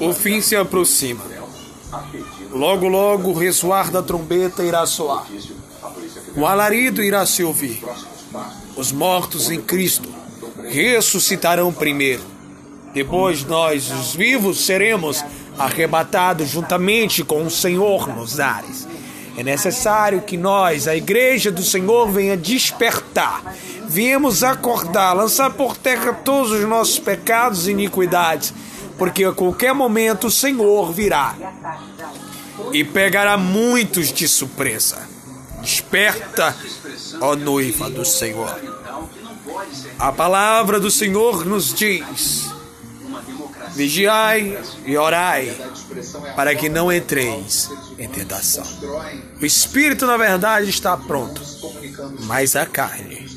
O fim se aproxima. Logo, logo o ressoar da trombeta irá soar. O alarido irá se ouvir. Os mortos em Cristo ressuscitarão primeiro. Depois nós, os vivos, seremos arrebatados juntamente com o Senhor nos ares. É necessário que nós, a igreja do Senhor, venha despertar. Viemos acordar, lançar por terra todos os nossos pecados e iniquidades, porque a qualquer momento o Senhor virá e pegará muitos de surpresa. Desperta, ó noiva do Senhor. A palavra do Senhor nos diz: Vigiai e orai, para que não entreis em tentação. O espírito, na verdade, está pronto, mas a carne